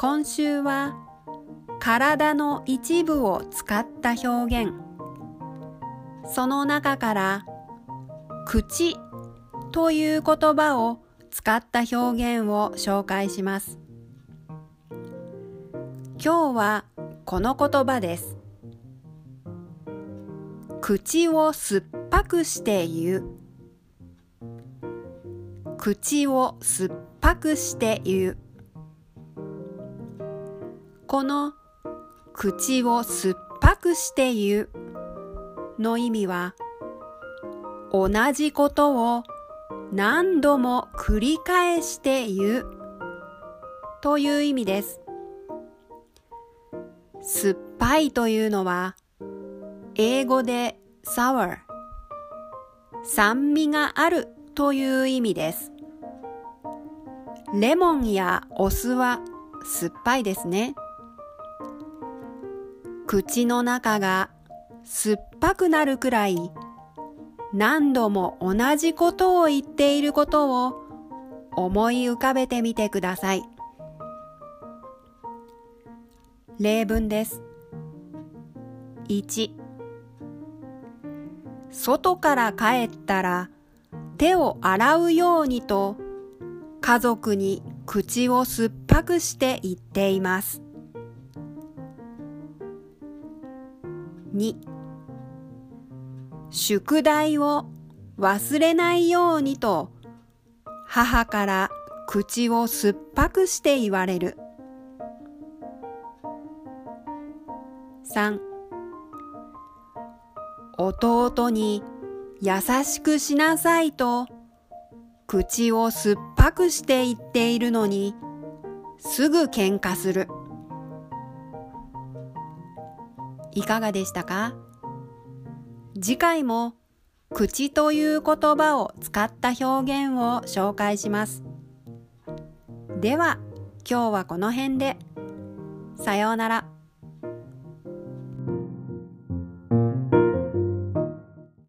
今週は体の一部を使った表現、その中から口という言葉を使った表現を紹介します。今日はこの言葉です。口を酸っぱくして言う。口を酸っぱくして言う。この口を酸っぱくして言うの意味は同じことを何度も繰り返して言うという意味です。酸っぱいというのは英語で sour 酸味があるという意味です。レモンやお酢は酸っぱいですね。口の中が酸っぱくなるくらい何度も同じことを言っていることを思い浮かべてみてください。例文です。1外から帰ったら手を洗うようにと家族に口を酸っぱくして言っています。2宿題を忘れないようにと母から口を酸っぱくして言われる。3弟に優しくしなさいと口を酸っぱくして言っているのにすぐ喧嘩する。いかがでしたか？次回も口という言葉を使った表現を紹介します。では今日はこの辺で。さようなら。